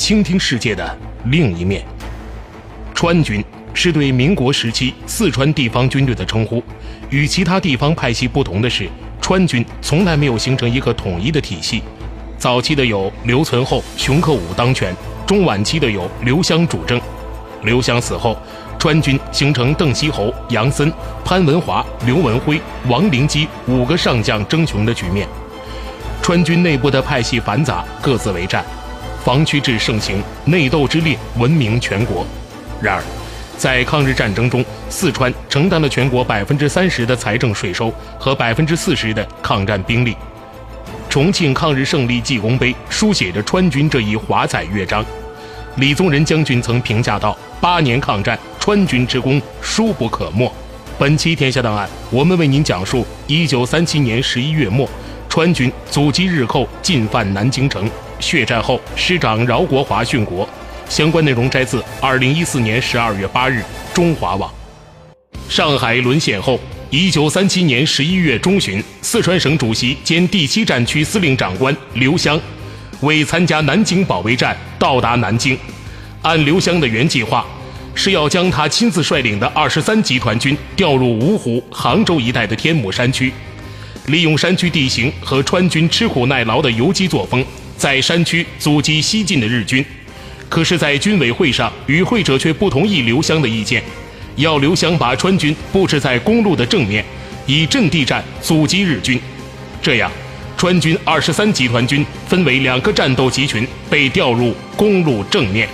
倾听世界的另一面。川军是对民国时期四川地方军队的称呼。与其他地方派系不同的是，川军从来没有形成一个统一的体系。早期的有刘存厚、熊克武当权，中晚期的有刘湘主政。刘湘死后，川军形成邓锡侯、杨森、潘文华、刘文辉、王灵基五个上将争雄的局面。川军内部的派系繁杂，各自为战。防区制盛行，内斗之烈闻名全国。然而，在抗日战争中，四川承担了全国百分之三十的财政税收和百分之四十的抗战兵力。重庆抗日胜利记功碑书写着川军这一华彩乐章。李宗仁将军曾评价道：“八年抗战，川军之功殊不可没。”本期《天下档案》，我们为您讲述：一九三七年十一月末，川军阻击日寇，进犯南京城。血战后，师长饶国华殉国。相关内容摘自二零一四年十二月八日中华网。上海沦陷后，一九三七年十一月中旬，四川省主席兼第七战区司令长官刘湘为参加南京保卫战，到达南京。按刘湘的原计划，是要将他亲自率领的二十三集团军调入芜湖、杭州一带的天目山区，利用山区地形和川军吃苦耐劳的游击作风。在山区阻击西进的日军，可是，在军委会上，与会者却不同意刘湘的意见，要刘湘把川军布置在公路的正面，以阵地战阻击日军。这样，川军二十三集团军分为两个战斗集群，被调入公路正面。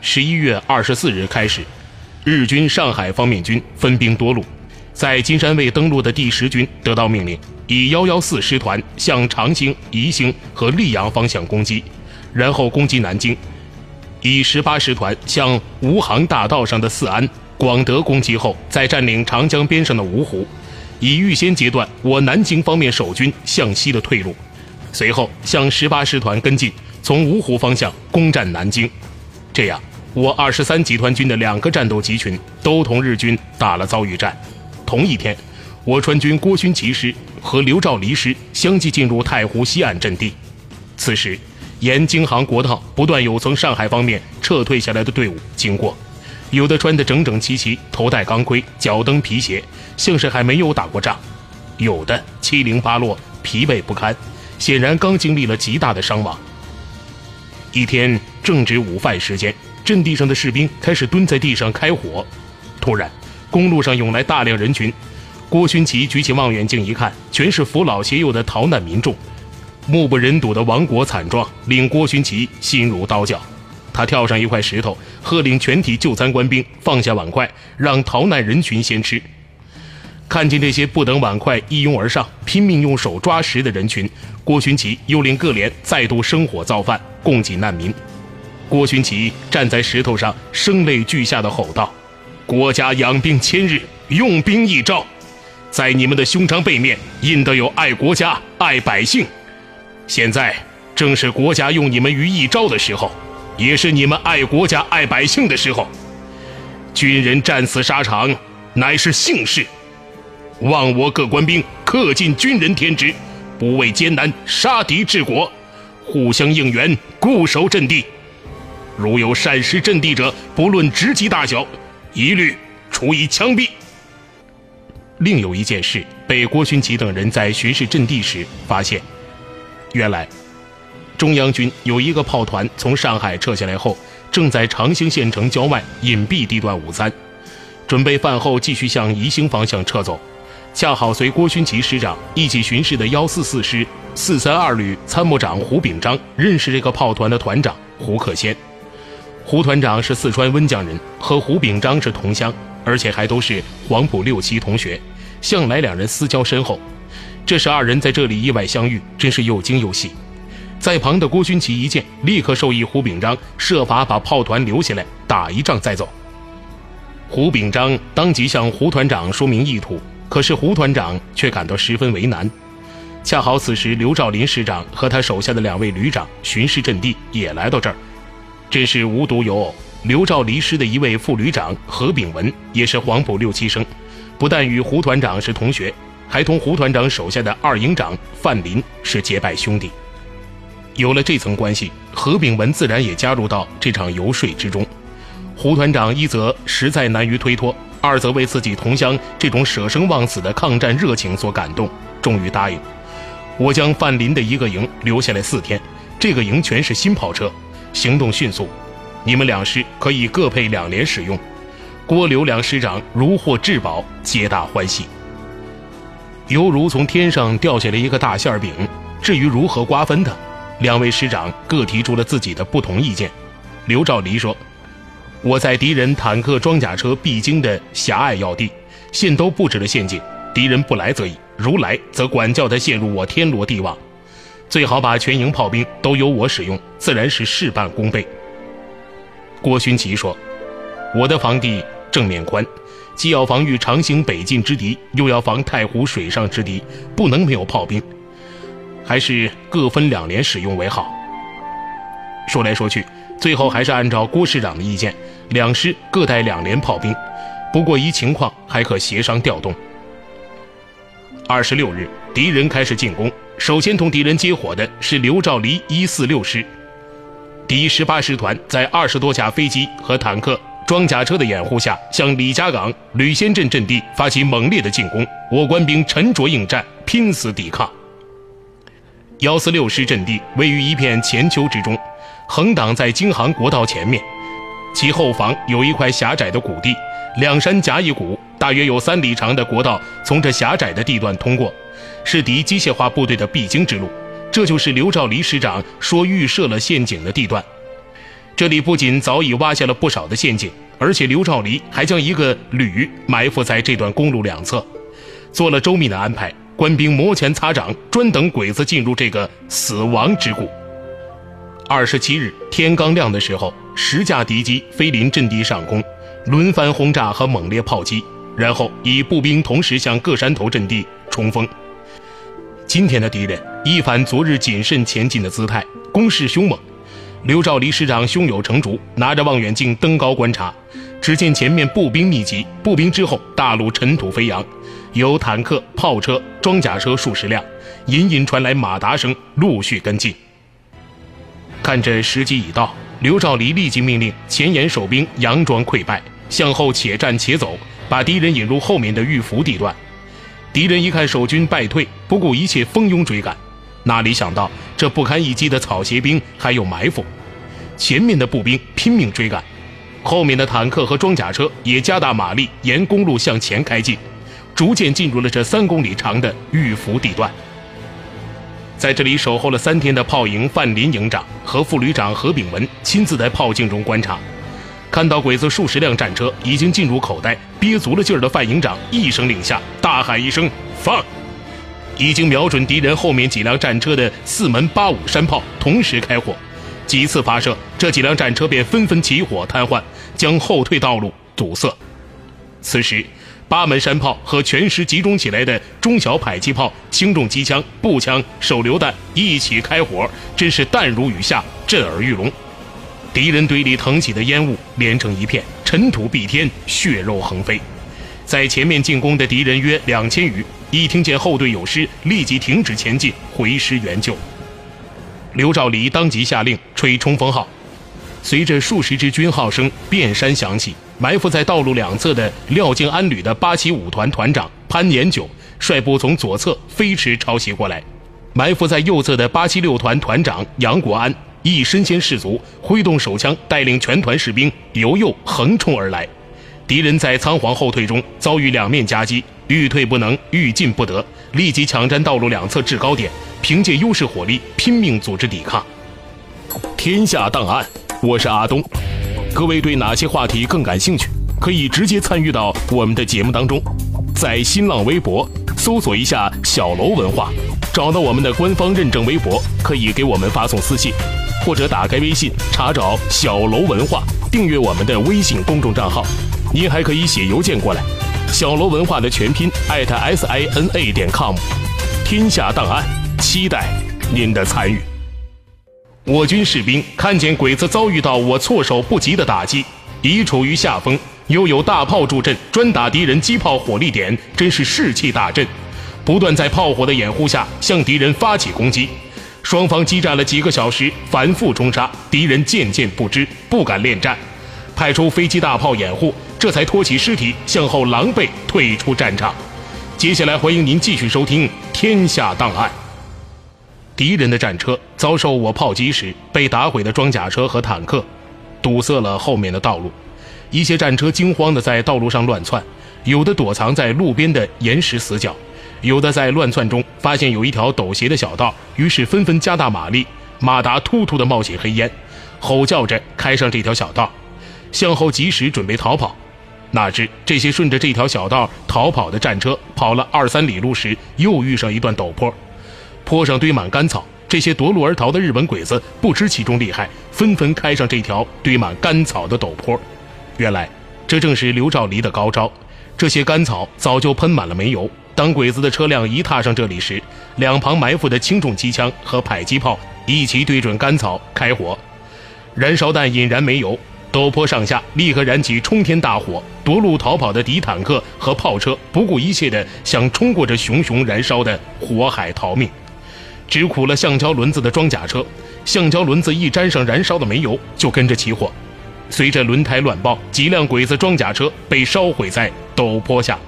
十一月二十四日开始，日军上海方面军分兵多路，在金山卫登陆的第十军得到命令。以幺幺四师团向长兴、宜兴和溧阳方向攻击，然后攻击南京；以十八师团向吴杭大道上的四安、广德攻击后，再占领长江边上的芜湖，以预先截断我南京方面守军向西的退路。随后向十八师团跟进，从芜湖方向攻占南京。这样，我二十三集团军的两个战斗集群都同日军打了遭遇战。同一天。我川军郭勋祺师和刘兆离师相继进入太湖西岸阵地。此时，沿京杭国道不断有从上海方面撤退下来的队伍经过，有的穿得整整齐齐，头戴钢盔，脚蹬皮鞋，像是还没有打过仗；有的七零八落，疲惫不堪，显然刚经历了极大的伤亡。一天正值午饭时间，阵地上的士兵开始蹲在地上开火。突然，公路上涌来大量人群。郭勋祺举起望远镜一看，全是扶老携幼的逃难民众，目不忍睹的亡国惨状令郭勋祺心如刀绞。他跳上一块石头，喝令全体就餐官兵放下碗筷，让逃难人群先吃。看见这些不等碗筷一拥而上，拼命用手抓食的人群，郭勋祺又令各连再度生火造饭，供给难民。郭勋祺站在石头上，声泪俱下的吼道：“国家养兵千日，用兵一朝。”在你们的胸章背面印的有爱国家、爱百姓，现在正是国家用你们于一朝的时候，也是你们爱国家、爱百姓的时候。军人战死沙场，乃是幸事。望我各官兵恪尽军人天职，不畏艰难，杀敌治国，互相应援，固守阵地。如有擅失阵地者，不论职级大小，一律处以枪毙。另有一件事被郭勋祺等人在巡视阵地时发现，原来中央军有一个炮团从上海撤下来后，正在长兴县城郊外隐蔽地段午餐，准备饭后继续向宜兴方向撤走。恰好随郭勋祺师长一起巡视的幺四四师四三二旅参谋长胡炳章认识这个炮团的团长胡克先。胡团长是四川温江人，和胡炳章是同乡。而且还都是黄埔六期同学，向来两人私交深厚。这时二人在这里意外相遇，真是又惊又喜。在旁的郭勋奇一见，立刻授意胡秉章设法把炮团留下来，打一仗再走。胡秉章当即向胡团长说明意图，可是胡团长却感到十分为难。恰好此时刘兆林师长和他手下的两位旅长巡视阵地，也来到这儿。真是无独有偶，刘兆离师的一位副旅长何炳文也是黄埔六期生，不但与胡团长是同学，还同胡团长手下的二营长范林是结拜兄弟。有了这层关系，何炳文自然也加入到这场游说之中。胡团长一则实在难于推脱，二则为自己同乡这种舍生忘死的抗战热情所感动，终于答应。我将范林的一个营留下来四天，这个营全是新炮车，行动迅速，你们两师可以各配两连使用。郭刘两师长如获至宝，皆大欢喜，犹如从天上掉下来一个大馅饼。至于如何瓜分的，两位师长各提出了自己的不同意见。刘兆黎说。我在敌人坦克、装甲车必经的狭隘要地，现都布置了陷阱。敌人不来则已，如来则管教他陷入我天罗地网。最好把全营炮兵都由我使用，自然是事半功倍。郭勋祺说：“我的防地正面宽，既要防御长兴北进之敌，又要防太湖水上之敌，不能没有炮兵，还是各分两连使用为好。”说来说去。最后还是按照郭师长的意见，两师各带两连炮兵，不过依情况还可协商调动。二十六日，敌人开始进攻，首先同敌人接火的是刘兆黎一四六师，第十八师团在二十多架飞机和坦克、装甲车的掩护下，向李家港、吕仙镇阵地发起猛烈的进攻，我官兵沉着应战，拼死抵抗。幺四六师阵地位于一片浅丘之中。横挡在京杭国道前面，其后方有一块狭窄的谷地，两山夹一谷，大约有三里长的国道从这狭窄的地段通过，是敌机械化部队的必经之路。这就是刘兆黎师长说预设了陷阱的地段。这里不仅早已挖下了不少的陷阱，而且刘兆黎还将一个旅埋伏在这段公路两侧，做了周密的安排，官兵摩拳擦掌，专等鬼子进入这个死亡之谷。二十七日天刚亮的时候，十架敌机飞临阵地上空，轮番轰炸和猛烈炮击，然后以步兵同时向各山头阵地冲锋。今天的敌人一反昨日谨慎前进的姿态，攻势凶猛。刘兆黎师长胸有成竹，拿着望远镜登高观察，只见前面步兵密集，步兵之后大路尘土飞扬，有坦克、炮车、装甲车数十辆，隐隐传来马达声，陆续跟进。看着时机已到，刘兆黎立即命令前沿守兵佯装溃败，向后且战且走，把敌人引入后面的玉福地段。敌人一看守军败退，不顾一切蜂拥追赶，哪里想到这不堪一击的草鞋兵还有埋伏，前面的步兵拼命追赶，后面的坦克和装甲车也加大马力沿公路向前开进，逐渐进入了这三公里长的玉伏地段。在这里守候了三天的炮营范林营长和副旅长何炳文亲自在炮镜中观察，看到鬼子数十辆战车已经进入口袋，憋足了劲儿的范营长一声令下，大喊一声“放”，已经瞄准敌人后面几辆战车的四门八五山炮同时开火，几次发射，这几辆战车便纷纷起火瘫痪，将后退道路堵塞。此时。八门山炮和全师集中起来的中小迫击炮、轻重机枪、步枪、手榴弹一起开火，真是弹如雨下，震耳欲聋。敌人堆里腾起的烟雾连成一片，尘土蔽天，血肉横飞。在前面进攻的敌人约两千余，一听见后队有失，立即停止前进，回师援救。刘兆黎当即下令吹冲锋号，随着数十支军号声遍山响起。埋伏在道路两侧的廖敬安旅的八七五团团长潘延久率部从左侧飞驰抄袭过来，埋伏在右侧的八七六团团长杨国安亦身先士卒，挥动手枪带领全团士兵由右横冲而来。敌人在仓皇后退中遭遇两面夹击，欲退不能，欲进不得，立即抢占道路两侧制高点，凭借优势火力拼命组织抵抗。天下档案，我是阿东。各位对哪些话题更感兴趣？可以直接参与到我们的节目当中，在新浪微博搜索一下“小楼文化”，找到我们的官方认证微博，可以给我们发送私信，或者打开微信查找“小楼文化”，订阅我们的微信公众账号。您还可以写邮件过来，“小楼文化”的全拼艾特 s i n a 点 com。天下档案，期待您的参与。我军士兵看见鬼子遭遇到我措手不及的打击，已处于下风，又有大炮助阵，专打敌人机炮火力点，真是士气大振。不断在炮火的掩护下向敌人发起攻击，双方激战了几个小时，反复冲杀，敌人渐渐不知，不敢恋战，派出飞机大炮掩护，这才拖起尸体向后狼狈退出战场。接下来，欢迎您继续收听《天下档案》。敌人的战车遭受我炮击时，被打毁的装甲车和坦克堵塞了后面的道路。一些战车惊慌地在道路上乱窜，有的躲藏在路边的岩石死角，有的在乱窜中发现有一条陡斜的小道，于是纷纷加大马力，马达突突地冒起黑烟，吼叫着开上这条小道，向后疾驶准备逃跑。哪知这些顺着这条小道逃跑的战车，跑了二三里路时，又遇上一段陡坡。坡上堆满干草，这些夺路而逃的日本鬼子不知其中厉害，纷纷开上这条堆满干草的陡坡。原来，这正是刘兆黎的高招。这些干草早就喷满了煤油，当鬼子的车辆一踏上这里时，两旁埋伏的轻重机枪和迫击炮一齐对准干草开火，燃烧弹引燃煤油，陡坡上下立刻燃起冲天大火。夺路逃跑的敌坦克和炮车不顾一切地想冲过这熊熊燃烧的火海逃命。只苦了橡胶轮子的装甲车，橡胶轮子一沾上燃烧的煤油，就跟着起火。随着轮胎乱爆，几辆鬼子装甲车被烧毁在陡坡下。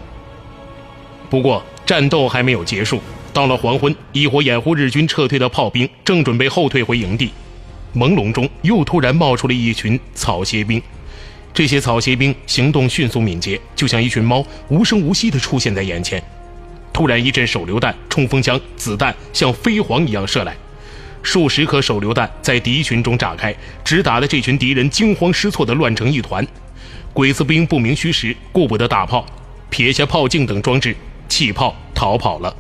不过战斗还没有结束，到了黄昏，一伙掩护日军撤退的炮兵正准备后退回营地，朦胧中又突然冒出了一群草鞋兵。这些草鞋兵行动迅速敏捷，就像一群猫，无声无息地出现在眼前。突然，一阵手榴弹、冲锋枪子弹像飞蝗一样射来，数十颗手榴弹在敌群中炸开，直打的这群敌人惊慌失措的乱成一团。鬼子兵不明虚实，顾不得大炮，撇下炮镜等装置，气炮逃跑了。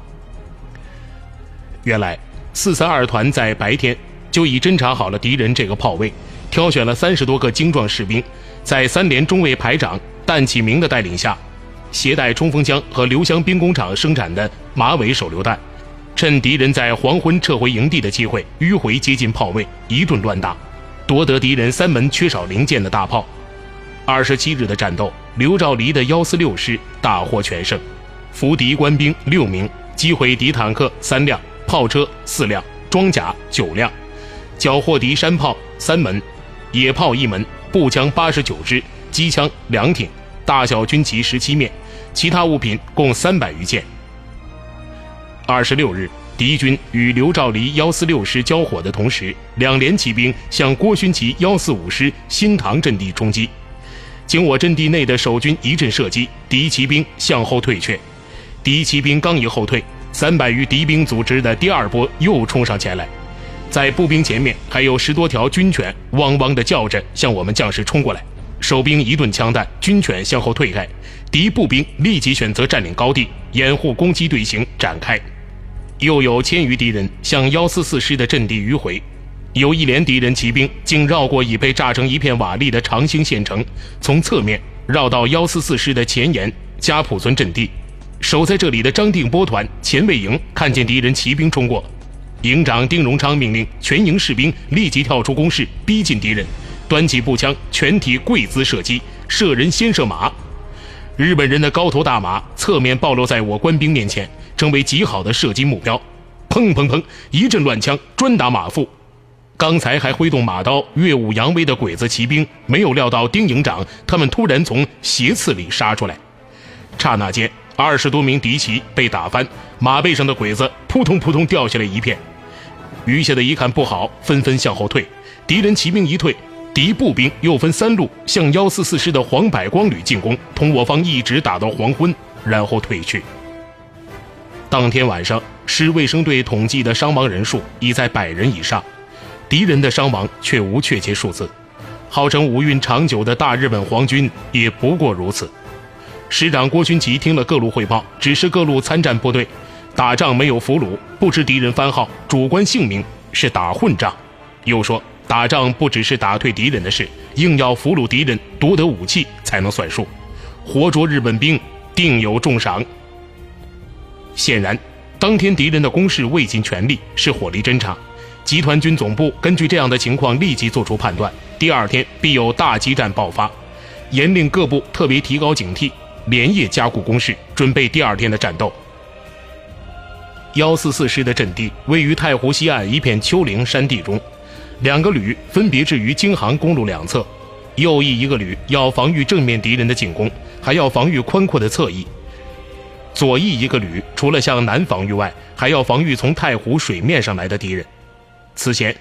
原来，四三二团在白天就已侦察好了敌人这个炮位，挑选了三十多个精壮士兵，在三连中尉排长弹启明的带领下。携带冲锋枪和刘湘兵工厂生产的马尾手榴弹，趁敌人在黄昏撤回营地的机会，迂回接近炮位，一顿乱打，夺得敌人三门缺少零件的大炮。二十七日的战斗，刘兆黎的幺四六师大获全胜，俘敌官兵六名，击毁敌坦克三辆、炮车四辆、装甲九辆，缴获敌山炮三门、野炮一门、步枪八十九支、机枪两挺。大小军旗十七面，其他物品共三百余件。二十六日，敌军与刘兆黎幺四六师交火的同时，两连骑兵向郭勋祺幺四五师新塘阵地冲击，经我阵地内的守军一阵射击，敌骑兵向后退却。敌骑兵刚一后退，三百余敌兵组织的第二波又冲上前来，在步兵前面还有十多条军犬，汪汪地叫着向我们将士冲过来。守兵一顿枪弹，军犬向后退开，敌步兵立即选择占领高地，掩护攻击队形展开。又有千余敌人向幺四四师的阵地迂回，有一连敌人骑兵竟绕过已被炸成一片瓦砾的长兴县城，从侧面绕到幺四四师的前沿家堡村阵地。守在这里的张定波团前卫营看见敌人骑兵冲过，营长丁荣昌命令全营士兵立即跳出工事，逼近敌人。端起步枪，全体跪姿射击，射人先射马。日本人的高头大马侧面暴露在我官兵面前，成为极好的射击目标。砰砰砰，一阵乱枪，专打马腹。刚才还挥动马刀、耀武扬威的鬼子骑兵，没有料到丁营长他们突然从斜刺里杀出来。刹那间，二十多名敌骑被打翻，马背上的鬼子扑通扑通掉下来一片。余下的一看不好，纷纷向后退。敌人骑兵一退。敌步兵又分三路向幺四四师的黄百光旅进攻，同我方一直打到黄昏，然后退去。当天晚上，师卫生队统计的伤亡人数已在百人以上，敌人的伤亡却无确切数字。号称武运长久的大日本皇军也不过如此。师长郭勋祺听了各路汇报，指示各路参战部队，打仗没有俘虏，不知敌人番号，主观姓名是打混仗。又说，打仗不只是打退敌人的事，硬要俘虏敌人，夺得武器才能算数。活捉日本兵，定有重赏。显然，当天敌人的攻势未尽全力，是火力侦察。集团军总部根据这样的情况，立即做出判断：第二天必有大激战爆发，严令各部特别提高警惕，连夜加固工事，准备第二天的战斗。幺四四师的阵地位于太湖西岸一片丘陵山地中，两个旅分别置于京杭公路两侧，右翼一个旅要防御正面敌人的进攻，还要防御宽阔的侧翼。左翼一个旅，除了向南防御外，还要防御从太湖水面上来的敌人。此前，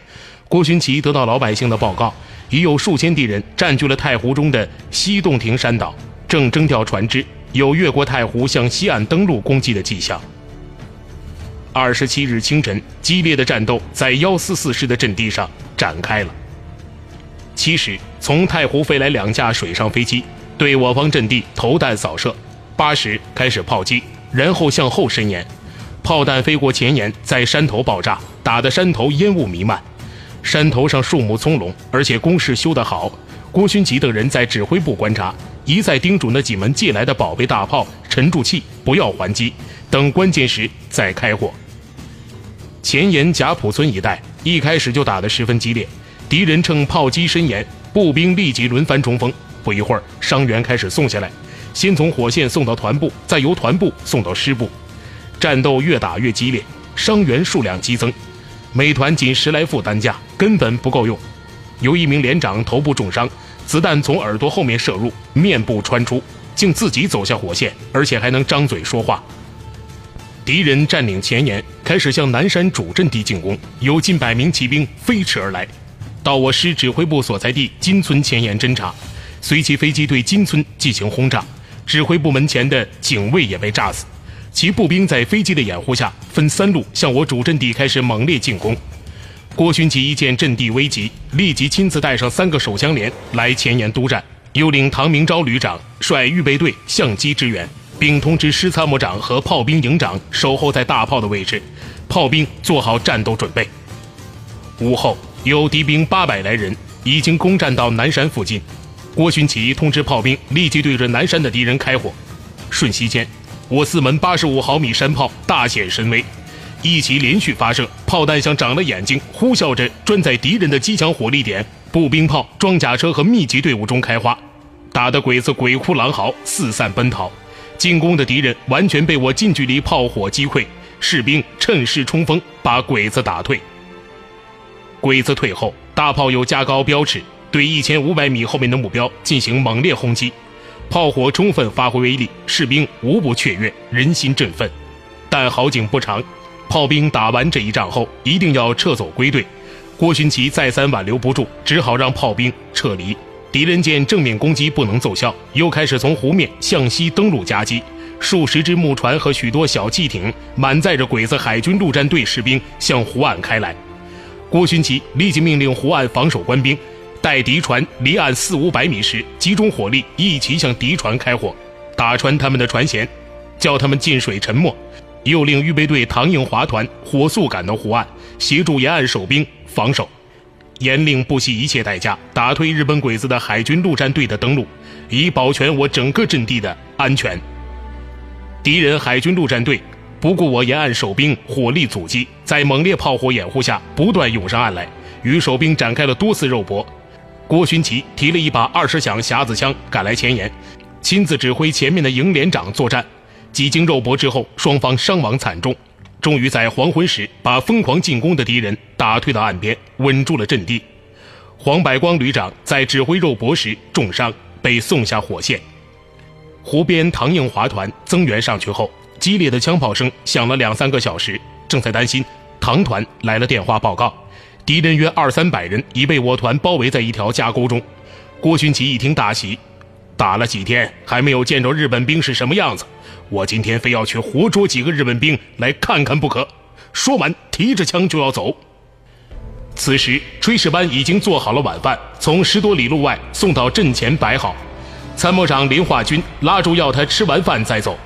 郭勋奇得到老百姓的报告，已有数千敌人占据了太湖中的西洞庭山岛，正征调船只，有越过太湖向西岸登陆攻击的迹象。二十七日清晨，激烈的战斗在幺四四师的阵地上展开了。七时，从太湖飞来两架水上飞机，对我方阵地投弹扫射。八时开始炮击，然后向后伸延，炮弹飞过前沿，在山头爆炸，打得山头烟雾弥漫。山头上树木葱茏，而且工事修得好。郭勋吉等人在指挥部观察，一再叮嘱那几门借来的宝贝大炮沉住气，不要还击，等关键时再开火。前沿贾浦村一带一开始就打得十分激烈，敌人趁炮击伸延，步兵立即轮番冲锋。不一会儿，伤员开始送下来。先从火线送到团部，再由团部送到师部，战斗越打越激烈，伤员数量激增，每团仅十来副担架根本不够用。有一名连长头部重伤，子弹从耳朵后面射入，面部穿出，竟自己走下火线，而且还能张嘴说话。敌人占领前沿，开始向南山主阵地进攻，有近百名骑兵飞驰而来，到我师指挥部所在地金村前沿侦察，随其飞机对金村进行轰炸。指挥部门前的警卫也被炸死，其步兵在飞机的掩护下，分三路向我主阵地开始猛烈进攻。郭勋祺一见阵地危急，立即亲自带上三个手枪连来前沿督战，又令唐明昭旅长率预备队相机支援，并通知师参谋长和炮兵营长守候在大炮的位置，炮兵做好战斗准备。午后，有敌兵八百来人已经攻占到南山附近。郭勋祺通知炮兵立即对着南山的敌人开火，瞬息间，我四门八十五毫米山炮大显神威，一起连续发射，炮弹像长了眼睛，呼啸着钻在敌人的机枪火力点、步兵炮、装甲车和密集队伍中开花，打得鬼子鬼哭狼嚎，四散奔逃。进攻的敌人完全被我近距离炮火击溃，士兵趁势冲锋，把鬼子打退。鬼子退后，大炮又加高标尺。对一千五百米后面的目标进行猛烈轰击，炮火充分发挥威力，士兵无不雀跃，人心振奋。但好景不长，炮兵打完这一仗后，一定要撤走归队。郭勋奇再三挽留不住，只好让炮兵撤离。敌人见正面攻击不能奏效，又开始从湖面向西登陆夹击。数十只木船和许多小汽艇满载着鬼子海军陆战队士兵向湖岸开来。郭勋奇立即命令湖岸防守官兵。待敌船离岸四五百米时，集中火力一起向敌船开火，打穿他们的船舷，叫他们进水沉没。又令预备队唐应华团火速赶到湖岸，协助沿岸守兵防守，严令不惜一切代价打退日本鬼子的海军陆战队的登陆，以保全我整个阵地的安全。敌人海军陆战队不顾我沿岸守兵火力阻击，在猛烈炮火掩护下不断涌上岸来，与守兵展开了多次肉搏。郭勋奇提了一把二十响匣子枪赶来前沿，亲自指挥前面的营连长作战。几经肉搏之后，双方伤亡惨重，终于在黄昏时把疯狂进攻的敌人打退到岸边，稳住了阵地。黄百光旅长在指挥肉搏时重伤，被送下火线。湖边唐应华团增援上去后，激烈的枪炮声响了两三个小时，正在担心，唐团来了电话报告。敌人约二三百人已被我团包围在一条夹沟中。郭勋奇一听大喜，打了几天还没有见着日本兵是什么样子，我今天非要去活捉几个日本兵来看看不可。说完，提着枪就要走。此时，炊事班已经做好了晚饭，从十多里路外送到阵前摆好。参谋长林化军拉住要他吃完饭再走，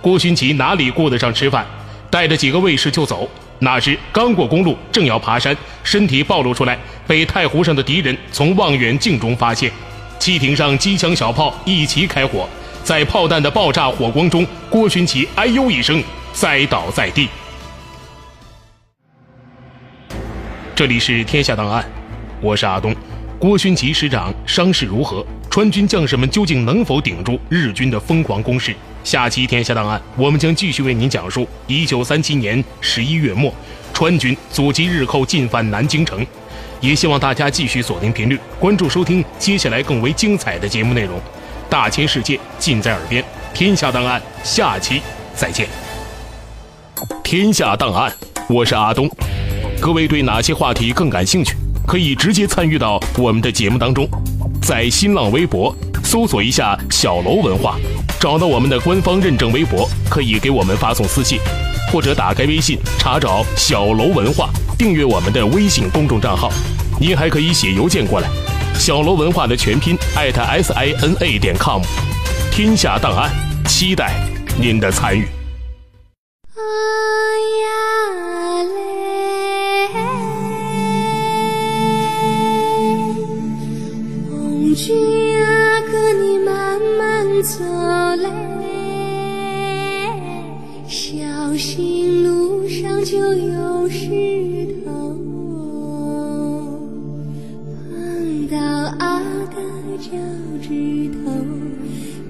郭勋奇哪里顾得上吃饭，带着几个卫士就走。哪知刚过公路，正要爬山，身体暴露出来，被太湖上的敌人从望远镜中发现。汽艇上机枪小炮一齐开火，在炮弹的爆炸火光中，郭勋奇哎呦一声，栽倒在地。这里是天下档案，我是阿东。郭勋奇师长伤势如何？川军将士们究竟能否顶住日军的疯狂攻势？下期天下档案，我们将继续为您讲述：一九三七年十一月末，川军阻击日寇进犯南京城。也希望大家继续锁定频率，关注收听接下来更为精彩的节目内容。大千世界尽在耳边，天下档案下期再见。天下档案，我是阿东。各位对哪些话题更感兴趣？可以直接参与到我们的节目当中，在新浪微博搜索一下“小楼文化”，找到我们的官方认证微博，可以给我们发送私信，或者打开微信查找“小楼文化”。订阅我们的微信公众账号，您还可以写邮件过来。小罗文化的全拼艾特 s i n a 点 com，天下档案，期待您的参与。脚趾头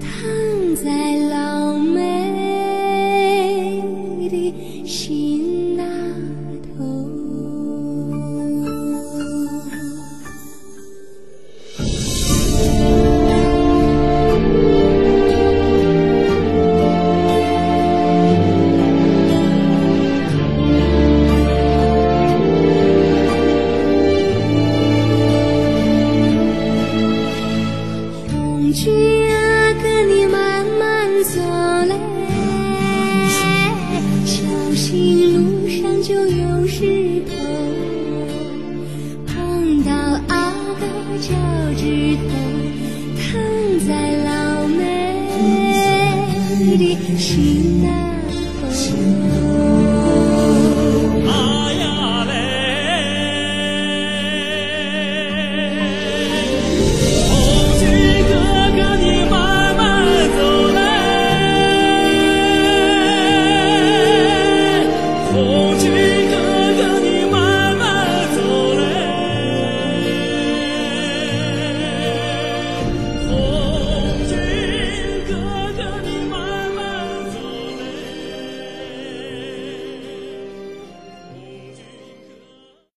躺在老军。